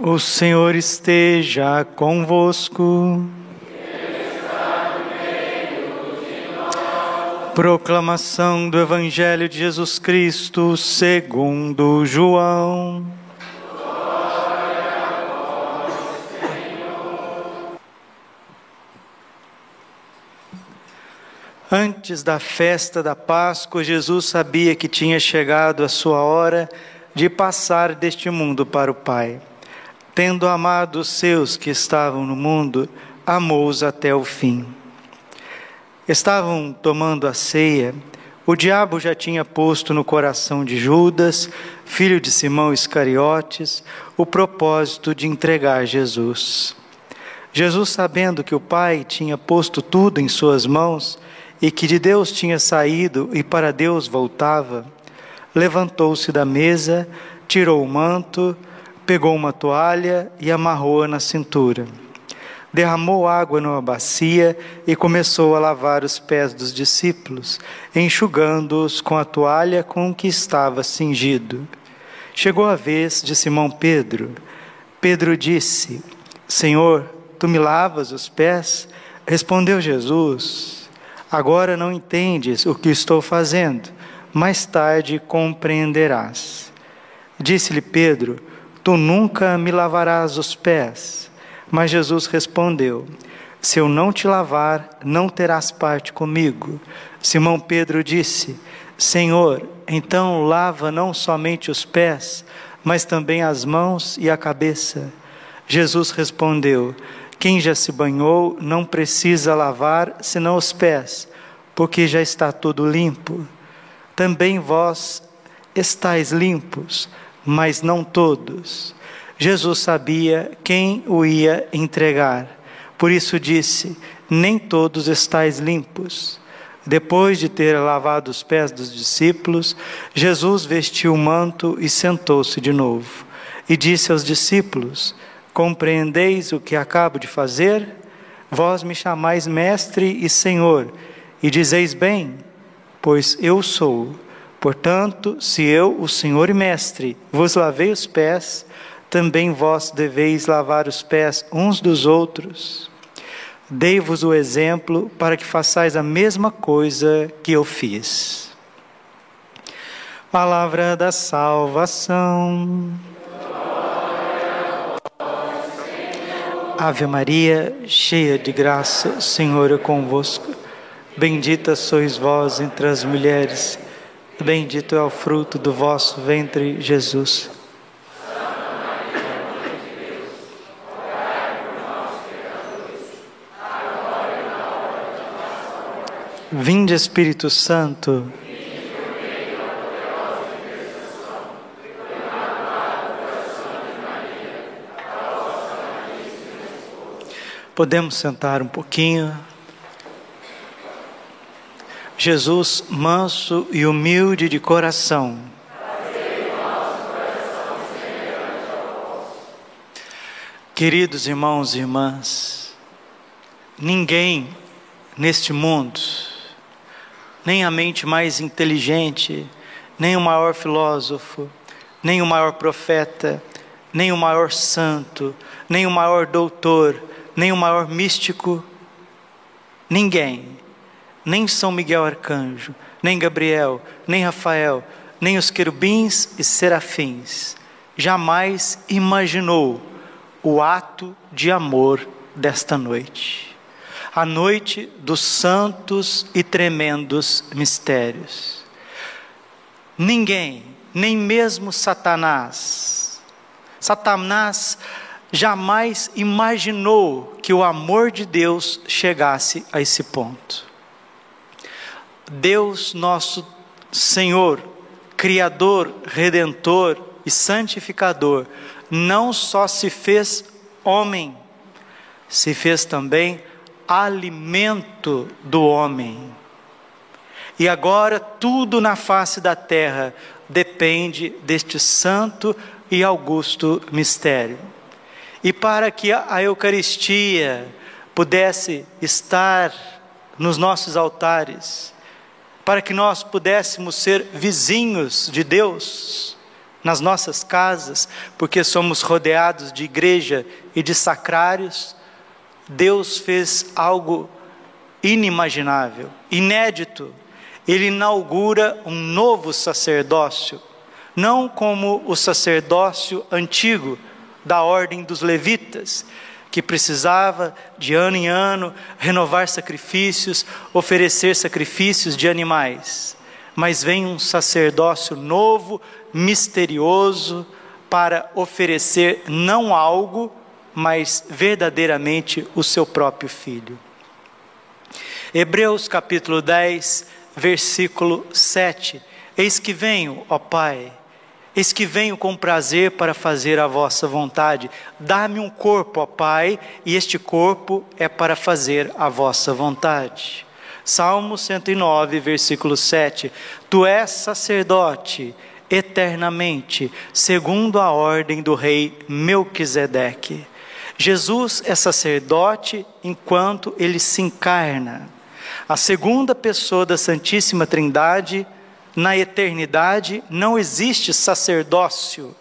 O Senhor esteja convosco. Proclamação do Evangelho de Jesus Cristo segundo João. Antes da festa da Páscoa, Jesus sabia que tinha chegado a sua hora de passar deste mundo para o Pai. Tendo amado os seus que estavam no mundo, amou-os até o fim. Estavam tomando a ceia, o diabo já tinha posto no coração de Judas, filho de Simão Iscariotes, o propósito de entregar Jesus. Jesus, sabendo que o Pai tinha posto tudo em suas mãos, e que de Deus tinha saído e para Deus voltava, levantou-se da mesa, tirou o manto, pegou uma toalha e amarrou-a na cintura. Derramou água numa bacia e começou a lavar os pés dos discípulos, enxugando-os com a toalha com que estava cingido. Chegou a vez de Simão Pedro. Pedro disse: Senhor, tu me lavas os pés? Respondeu Jesus: Agora não entendes o que estou fazendo, mais tarde compreenderás. Disse-lhe Pedro: Tu nunca me lavarás os pés. Mas Jesus respondeu: Se eu não te lavar, não terás parte comigo. Simão Pedro disse: Senhor, então lava não somente os pés, mas também as mãos e a cabeça. Jesus respondeu: quem já se banhou não precisa lavar senão os pés, porque já está tudo limpo. Também vós estáis limpos, mas não todos. Jesus sabia quem o ia entregar, por isso disse: Nem todos estáis limpos. Depois de ter lavado os pés dos discípulos, Jesus vestiu o manto e sentou-se de novo. E disse aos discípulos: Compreendeis o que acabo de fazer? Vós me chamais Mestre e Senhor, e dizeis bem, pois eu sou. Portanto, se eu, o Senhor e Mestre, vos lavei os pés, também vós deveis lavar os pés uns dos outros. Dei-vos o exemplo para que façais a mesma coisa que eu fiz. Palavra da salvação. Ave Maria, cheia de graça, o Senhor é convosco. Bendita sois vós entre as mulheres, bendito é o fruto do vosso ventre, Jesus. Vinde Espírito Santo. Podemos sentar um pouquinho. Jesus, manso e humilde de coração. Queridos irmãos e irmãs, ninguém neste mundo, nem a mente mais inteligente, nem o maior filósofo, nem o maior profeta, nem o maior santo, nem o maior doutor, nem o maior místico, ninguém, nem São Miguel Arcanjo, nem Gabriel, nem Rafael, nem os querubins e serafins, jamais imaginou o ato de amor desta noite. A noite dos santos e tremendos mistérios. Ninguém, nem mesmo Satanás, Satanás jamais imaginou que o amor de Deus chegasse a esse ponto. Deus, nosso Senhor, Criador, Redentor e Santificador, não só se fez homem, se fez também alimento do homem. E agora tudo na face da terra depende deste santo e augusto mistério. E para que a Eucaristia pudesse estar nos nossos altares, para que nós pudéssemos ser vizinhos de Deus, nas nossas casas, porque somos rodeados de igreja e de sacrários, Deus fez algo inimaginável, inédito. Ele inaugura um novo sacerdócio, não como o sacerdócio antigo da ordem dos levitas, que precisava de ano em ano renovar sacrifícios, oferecer sacrifícios de animais. Mas vem um sacerdócio novo, misterioso, para oferecer não algo, mas verdadeiramente o seu próprio filho. Hebreus capítulo 10, versículo 7. Eis que venho, ó Pai, eis que venho com prazer para fazer a vossa vontade. Dá-me um corpo, ó Pai, e este corpo é para fazer a vossa vontade. Salmo 109, versículo 7. Tu és sacerdote eternamente, segundo a ordem do rei Melquisedeque. Jesus é sacerdote enquanto ele se encarna. A segunda pessoa da Santíssima Trindade, na eternidade, não existe sacerdócio.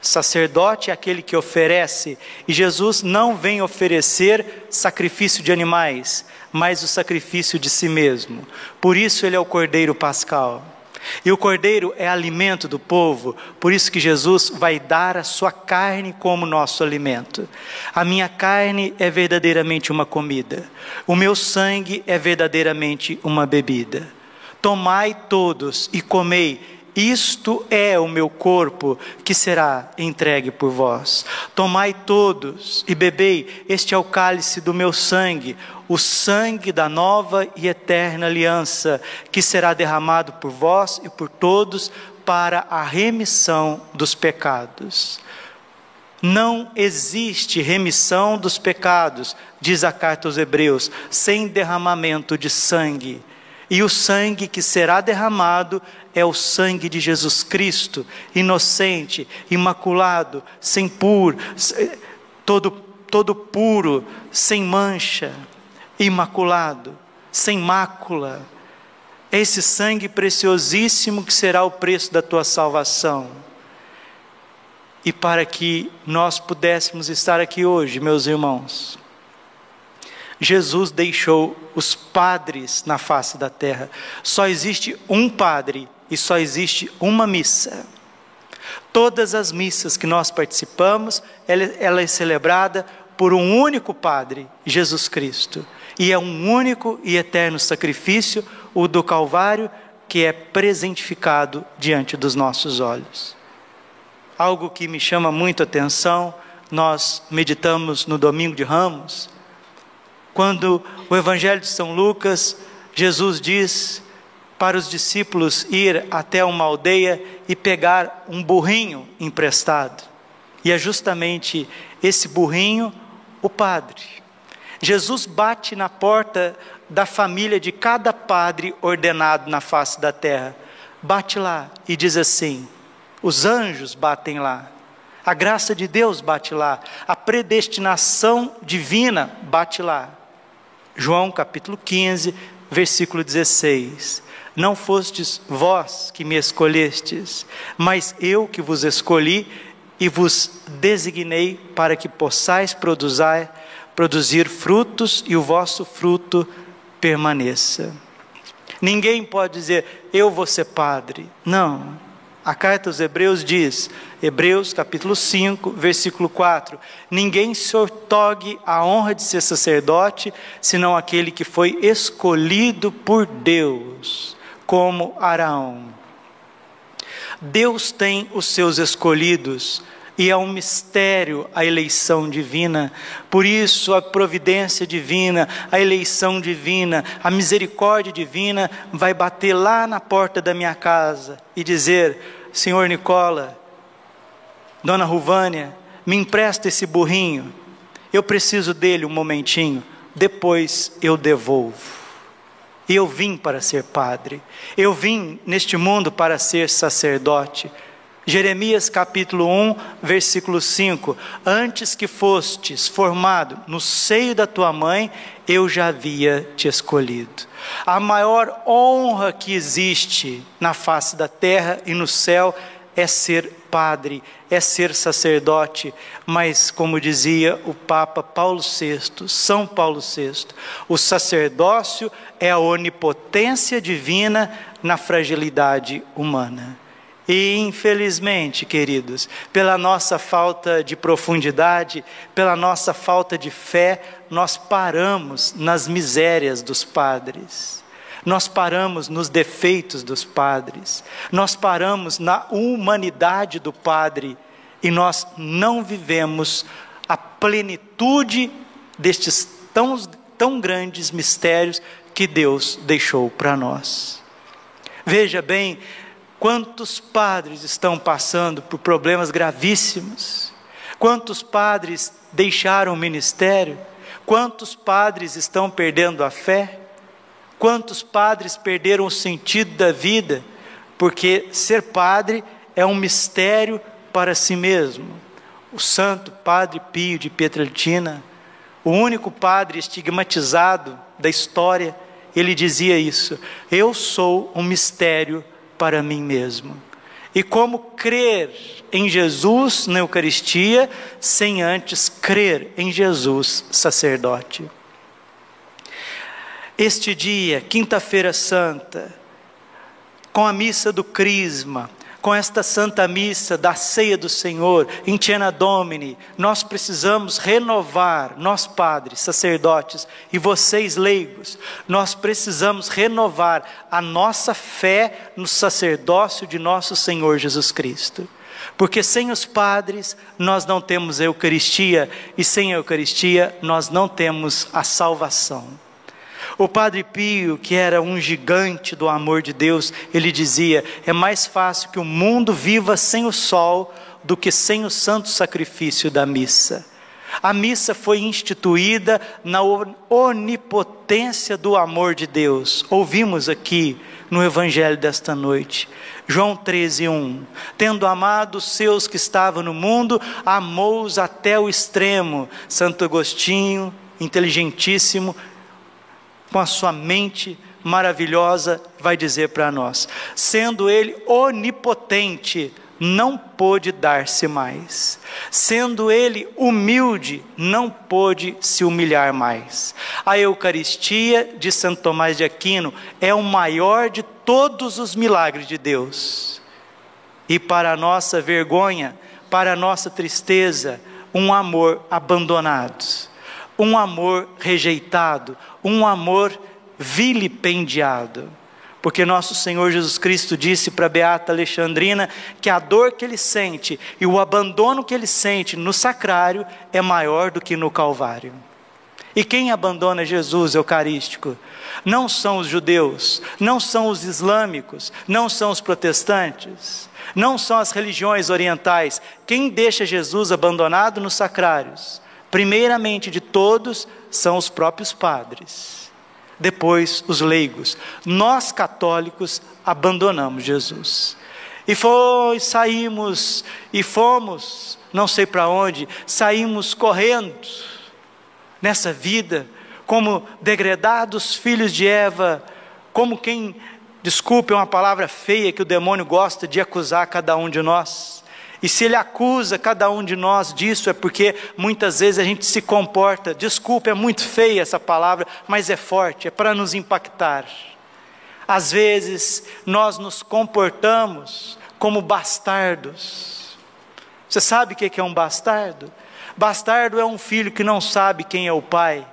Sacerdote é aquele que oferece, e Jesus não vem oferecer sacrifício de animais, mas o sacrifício de si mesmo. Por isso ele é o Cordeiro Pascal. E o cordeiro é alimento do povo, por isso que Jesus vai dar a sua carne como nosso alimento. A minha carne é verdadeiramente uma comida, o meu sangue é verdadeiramente uma bebida. Tomai todos e comei isto é o meu corpo que será entregue por vós. Tomai todos e bebei, este é o cálice do meu sangue, o sangue da nova e eterna aliança, que será derramado por vós e por todos para a remissão dos pecados. Não existe remissão dos pecados, diz a carta aos Hebreus, sem derramamento de sangue. E o sangue que será derramado é o sangue de Jesus Cristo, inocente, imaculado, sem puro, todo, todo puro, sem mancha, imaculado, sem mácula. Esse sangue preciosíssimo que será o preço da tua salvação. E para que nós pudéssemos estar aqui hoje, meus irmãos, Jesus deixou os padres na face da terra. Só existe um padre e só existe uma missa. Todas as missas que nós participamos, ela, ela é celebrada por um único Padre, Jesus Cristo. E é um único e eterno sacrifício, o do Calvário, que é presentificado diante dos nossos olhos. Algo que me chama muito a atenção, nós meditamos no domingo de Ramos, quando o Evangelho de São Lucas, Jesus diz para os discípulos ir até uma aldeia e pegar um burrinho emprestado. E é justamente esse burrinho o padre. Jesus bate na porta da família de cada padre ordenado na face da terra. Bate lá e diz assim: os anjos batem lá, a graça de Deus bate lá, a predestinação divina bate lá. João capítulo 15, versículo 16. Não fostes vós que me escolhestes, mas eu que vos escolhi e vos designei para que possais produzir, produzir frutos e o vosso fruto permaneça. Ninguém pode dizer, eu vou ser padre. Não. A carta aos Hebreus diz, Hebreus capítulo 5, versículo 4: Ninguém se ortogue a honra de ser sacerdote, senão aquele que foi escolhido por Deus, como Araão. Deus tem os seus escolhidos, e é um mistério a eleição divina. Por isso, a providência divina, a eleição divina, a misericórdia divina vai bater lá na porta da minha casa e dizer: Senhor Nicola, Dona Ruvânia, me empresta esse burrinho, eu preciso dele um momentinho, depois eu devolvo. Eu vim para ser padre, eu vim neste mundo para ser sacerdote. Jeremias capítulo 1, versículo 5: Antes que fostes formado no seio da tua mãe, eu já havia te escolhido. A maior honra que existe na face da terra e no céu é ser padre, é ser sacerdote, mas, como dizia o Papa Paulo VI, São Paulo VI, o sacerdócio é a onipotência divina na fragilidade humana. E infelizmente, queridos, pela nossa falta de profundidade, pela nossa falta de fé, nós paramos nas misérias dos padres. Nós paramos nos defeitos dos padres, nós paramos na humanidade do padre e nós não vivemos a plenitude destes tão, tão grandes mistérios que Deus deixou para nós. Veja bem, quantos padres estão passando por problemas gravíssimos, quantos padres deixaram o ministério, quantos padres estão perdendo a fé. Quantos padres perderam o sentido da vida, porque ser padre é um mistério para si mesmo. O santo Padre Pio de Pietrelcina, o único padre estigmatizado da história, ele dizia isso: Eu sou um mistério para mim mesmo. E como crer em Jesus na Eucaristia sem antes crer em Jesus sacerdote? Este dia, quinta-feira santa, com a missa do Crisma, com esta santa missa da ceia do Senhor, em Tiena Domini, nós precisamos renovar, nós padres, sacerdotes e vocês leigos, nós precisamos renovar a nossa fé no sacerdócio de nosso Senhor Jesus Cristo. Porque sem os padres nós não temos a Eucaristia e sem a Eucaristia nós não temos a salvação. O Padre Pio, que era um gigante do amor de Deus, ele dizia: é mais fácil que o mundo viva sem o sol do que sem o santo sacrifício da missa. A missa foi instituída na onipotência do amor de Deus. Ouvimos aqui no Evangelho desta noite. João 13, 1. Tendo amado os seus que estavam no mundo, amou-os até o extremo. Santo Agostinho, inteligentíssimo, com a sua mente maravilhosa, vai dizer para nós: sendo Ele onipotente, não pôde dar-se mais. Sendo ele humilde, não pôde se humilhar mais. A Eucaristia de Santo Tomás de Aquino é o maior de todos os milagres de Deus. E para a nossa vergonha, para a nossa tristeza, um amor abandonado um amor rejeitado, um amor vilipendiado. Porque nosso Senhor Jesus Cristo disse para Beata Alexandrina que a dor que ele sente e o abandono que ele sente no sacrário é maior do que no Calvário. E quem abandona Jesus eucarístico? Não são os judeus, não são os islâmicos, não são os protestantes, não são as religiões orientais. Quem deixa Jesus abandonado nos sacrários? Primeiramente de todos são os próprios padres, depois os leigos. Nós católicos abandonamos Jesus. E foi, saímos e fomos, não sei para onde, saímos correndo nessa vida, como degredados filhos de Eva, como quem, desculpe, é uma palavra feia que o demônio gosta de acusar cada um de nós. E se ele acusa cada um de nós disso, é porque muitas vezes a gente se comporta, desculpa, é muito feia essa palavra, mas é forte, é para nos impactar. Às vezes nós nos comportamos como bastardos. Você sabe o que é um bastardo? Bastardo é um filho que não sabe quem é o pai.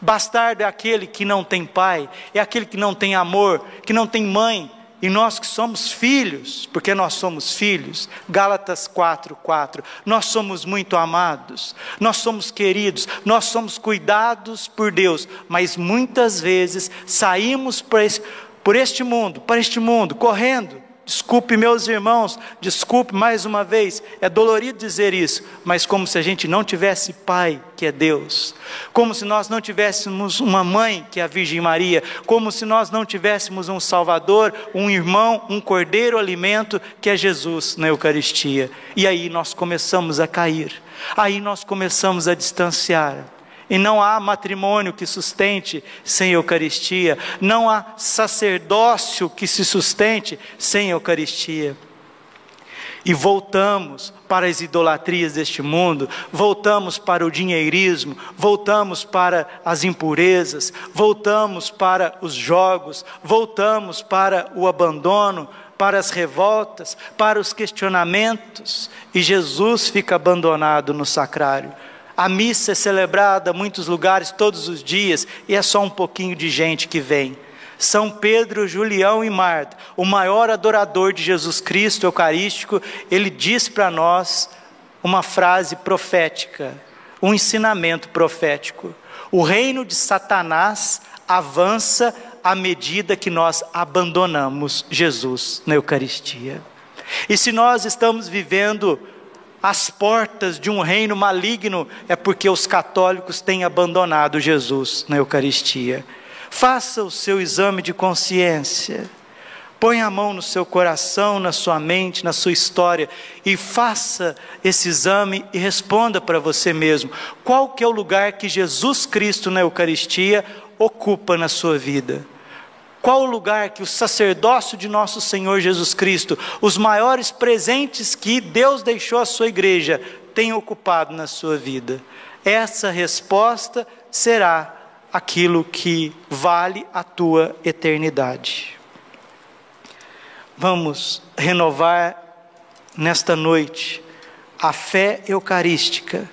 Bastardo é aquele que não tem pai, é aquele que não tem amor, que não tem mãe, e nós que somos filhos, porque nós somos filhos, Gálatas 4, 4, nós somos muito amados, nós somos queridos, nós somos cuidados por Deus, mas muitas vezes saímos por, esse, por este mundo, para este mundo, correndo, Desculpe, meus irmãos, desculpe mais uma vez, é dolorido dizer isso, mas como se a gente não tivesse Pai, que é Deus, como se nós não tivéssemos uma mãe, que é a Virgem Maria, como se nós não tivéssemos um Salvador, um irmão, um cordeiro alimento, que é Jesus na Eucaristia. E aí nós começamos a cair, aí nós começamos a distanciar. E não há matrimônio que sustente sem Eucaristia, não há sacerdócio que se sustente sem Eucaristia. e voltamos para as idolatrias deste mundo, voltamos para o dinheirismo, voltamos para as impurezas, voltamos para os jogos, voltamos para o abandono, para as revoltas, para os questionamentos, e Jesus fica abandonado no sacrário. A missa é celebrada em muitos lugares todos os dias e é só um pouquinho de gente que vem. São Pedro, Julião e Marta, o maior adorador de Jesus Cristo Eucarístico, ele diz para nós uma frase profética, um ensinamento profético. O reino de Satanás avança à medida que nós abandonamos Jesus na Eucaristia. E se nós estamos vivendo as portas de um reino maligno, é porque os católicos têm abandonado Jesus na Eucaristia. Faça o seu exame de consciência. Põe a mão no seu coração, na sua mente, na sua história e faça esse exame e responda para você mesmo: qual que é o lugar que Jesus Cristo na Eucaristia ocupa na sua vida? Qual o lugar que o sacerdócio de nosso Senhor Jesus Cristo, os maiores presentes que Deus deixou à sua igreja, tem ocupado na sua vida? Essa resposta será aquilo que vale a tua eternidade. Vamos renovar nesta noite a fé eucarística.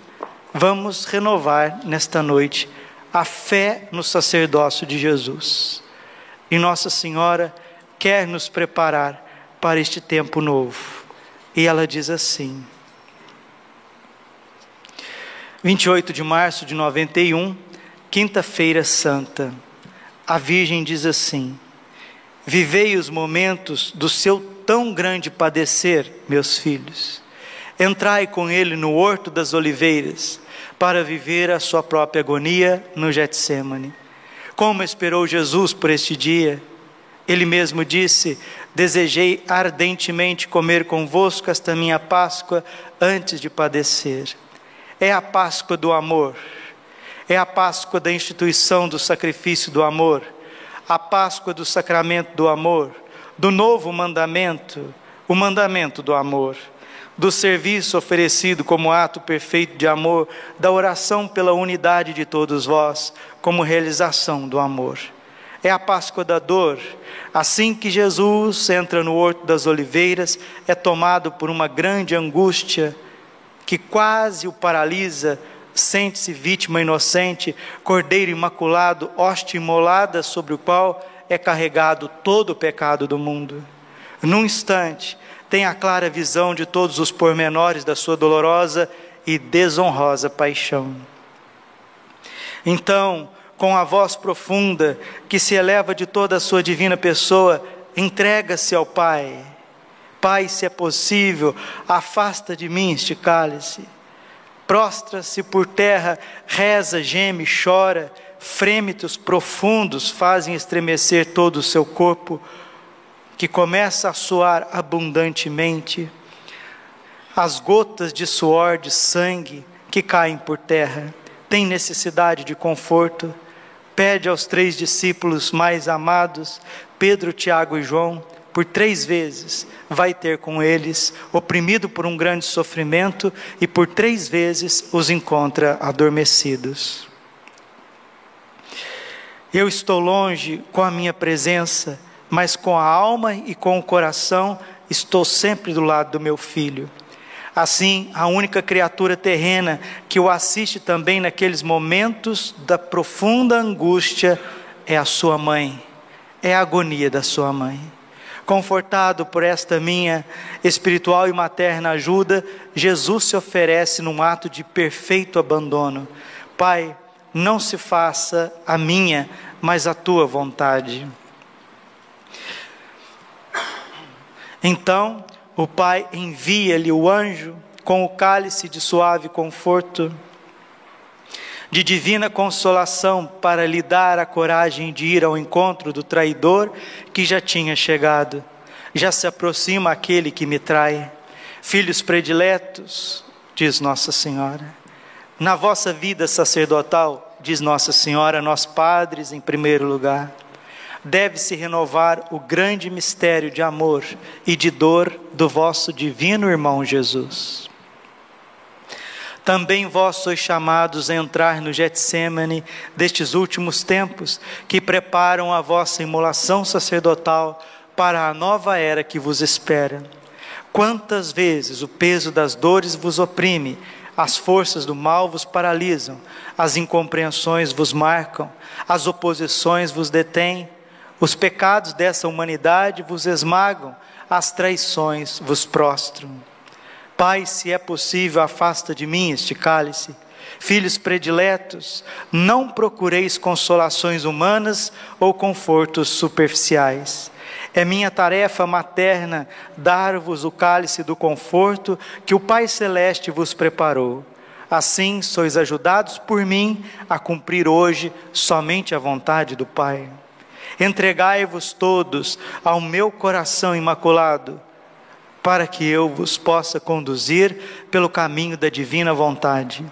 Vamos renovar nesta noite a fé no sacerdócio de Jesus. E Nossa Senhora quer nos preparar para este tempo novo. E ela diz assim: 28 de março de 91 Quinta-feira Santa, a Virgem diz assim: Vivei os momentos do seu tão grande padecer, meus filhos. Entrai com ele no horto das oliveiras, para viver a sua própria agonia no Getsemane. Como esperou Jesus por este dia? Ele mesmo disse: Desejei ardentemente comer convosco esta minha Páscoa antes de padecer. É a Páscoa do amor é a Páscoa da instituição do sacrifício do amor, a Páscoa do sacramento do amor, do novo mandamento, o mandamento do amor, do serviço oferecido como ato perfeito de amor, da oração pela unidade de todos vós, como realização do amor. É a Páscoa da dor. Assim que Jesus entra no Horto das Oliveiras, é tomado por uma grande angústia que quase o paralisa, sente-se vítima inocente, cordeiro imaculado, hoste imolada sobre o qual é carregado todo o pecado do mundo. Num instante, tem a clara visão de todos os pormenores da sua dolorosa e desonrosa paixão. Então, com a voz profunda que se eleva de toda a sua divina pessoa, entrega-se ao Pai. Pai, se é possível, afasta de mim este cálice prostra-se por terra, reza, geme, chora, frêmitos profundos fazem estremecer todo o seu corpo, que começa a suar abundantemente, as gotas de suor, de sangue que caem por terra, tem necessidade de conforto, pede aos três discípulos mais amados, Pedro, Tiago e João, por três vezes vai ter com eles, oprimido por um grande sofrimento, e por três vezes os encontra adormecidos. Eu estou longe com a minha presença, mas com a alma e com o coração estou sempre do lado do meu filho. Assim, a única criatura terrena que o assiste também naqueles momentos da profunda angústia é a sua mãe, é a agonia da sua mãe. Confortado por esta minha espiritual e materna ajuda, Jesus se oferece num ato de perfeito abandono. Pai, não se faça a minha, mas a tua vontade. Então, o Pai envia-lhe o anjo com o cálice de suave conforto de divina consolação para lhe dar a coragem de ir ao encontro do traidor que já tinha chegado. Já se aproxima aquele que me trai. Filhos prediletos, diz Nossa Senhora, na vossa vida sacerdotal, diz Nossa Senhora, nós padres em primeiro lugar, deve-se renovar o grande mistério de amor e de dor do vosso divino irmão Jesus. Também vós sois chamados a entrar no Getsemane destes últimos tempos, que preparam a vossa imolação sacerdotal para a nova era que vos espera. Quantas vezes o peso das dores vos oprime, as forças do mal vos paralisam, as incompreensões vos marcam, as oposições vos detêm, os pecados dessa humanidade vos esmagam, as traições vos prostram. Pai, se é possível, afasta de mim este cálice. Filhos prediletos, não procureis consolações humanas ou confortos superficiais. É minha tarefa materna dar-vos o cálice do conforto que o Pai Celeste vos preparou. Assim sois ajudados por mim a cumprir hoje somente a vontade do Pai. Entregai-vos todos ao meu coração imaculado, para que eu vos possa conduzir pelo caminho da divina vontade.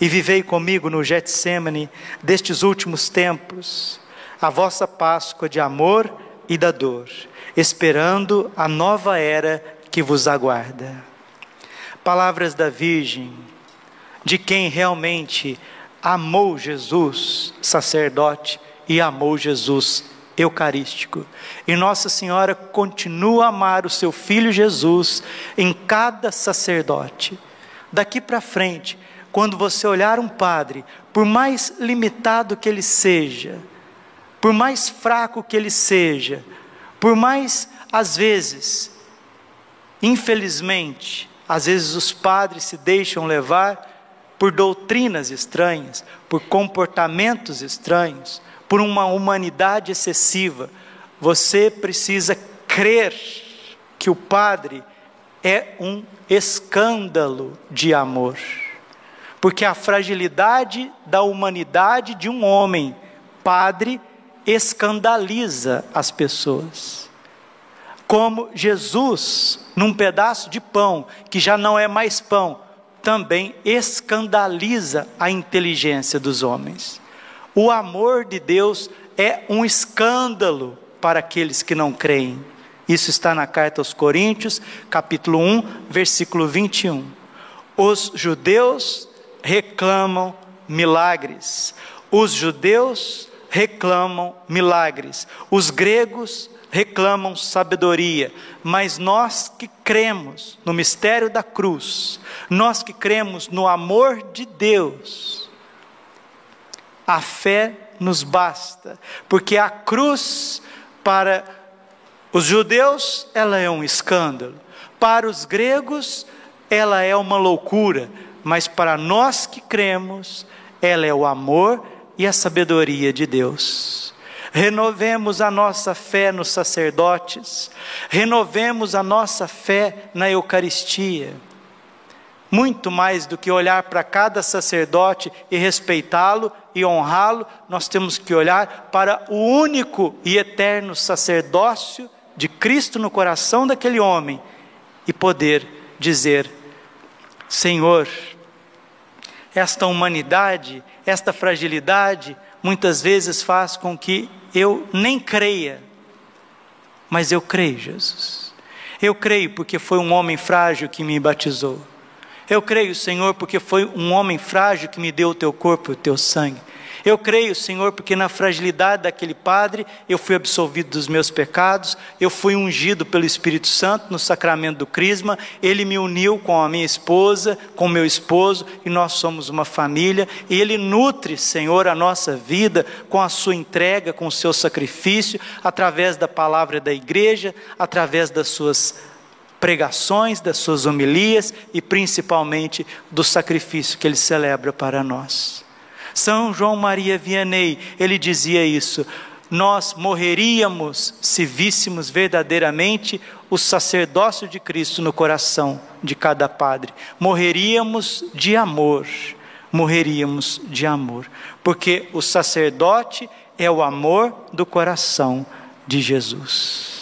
E vivei comigo no Getsemane destes últimos tempos, a vossa Páscoa de amor e da dor, esperando a nova era que vos aguarda. Palavras da Virgem, de quem realmente amou Jesus, sacerdote, e amou Jesus eucarístico. E Nossa Senhora continua a amar o seu filho Jesus em cada sacerdote. Daqui para frente, quando você olhar um padre, por mais limitado que ele seja, por mais fraco que ele seja, por mais, às vezes, infelizmente, às vezes os padres se deixam levar por doutrinas estranhas, por comportamentos estranhos, por uma humanidade excessiva, você precisa crer que o Padre é um escândalo de amor. Porque a fragilidade da humanidade de um homem, Padre, escandaliza as pessoas. Como Jesus, num pedaço de pão, que já não é mais pão, também escandaliza a inteligência dos homens. O amor de Deus é um escândalo para aqueles que não creem. Isso está na carta aos Coríntios, capítulo 1, versículo 21. Os judeus reclamam milagres. Os judeus reclamam milagres. Os gregos reclamam sabedoria, mas nós que cremos no mistério da cruz, nós que cremos no amor de Deus, a fé nos basta, porque a cruz para os judeus ela é um escândalo, para os gregos ela é uma loucura, mas para nós que cremos, ela é o amor e a sabedoria de Deus. Renovemos a nossa fé nos sacerdotes, renovemos a nossa fé na Eucaristia muito mais do que olhar para cada sacerdote e respeitá-lo e honrá-lo, nós temos que olhar para o único e eterno sacerdócio de Cristo no coração daquele homem e poder dizer: Senhor, esta humanidade, esta fragilidade, muitas vezes faz com que eu nem creia, mas eu creio, Jesus. Eu creio porque foi um homem frágil que me batizou. Eu creio, Senhor, porque foi um homem frágil que me deu o teu corpo e o teu sangue. Eu creio, Senhor, porque na fragilidade daquele padre eu fui absolvido dos meus pecados, eu fui ungido pelo Espírito Santo no sacramento do Crisma, ele me uniu com a minha esposa, com meu esposo, e nós somos uma família, e ele nutre, Senhor, a nossa vida com a sua entrega, com o seu sacrifício, através da palavra da igreja, através das suas pregações, das suas homilias e principalmente do sacrifício que ele celebra para nós. São João Maria Vianney, ele dizia isso: nós morreríamos se víssemos verdadeiramente o sacerdócio de Cristo no coração de cada padre. Morreríamos de amor, morreríamos de amor, porque o sacerdote é o amor do coração de Jesus.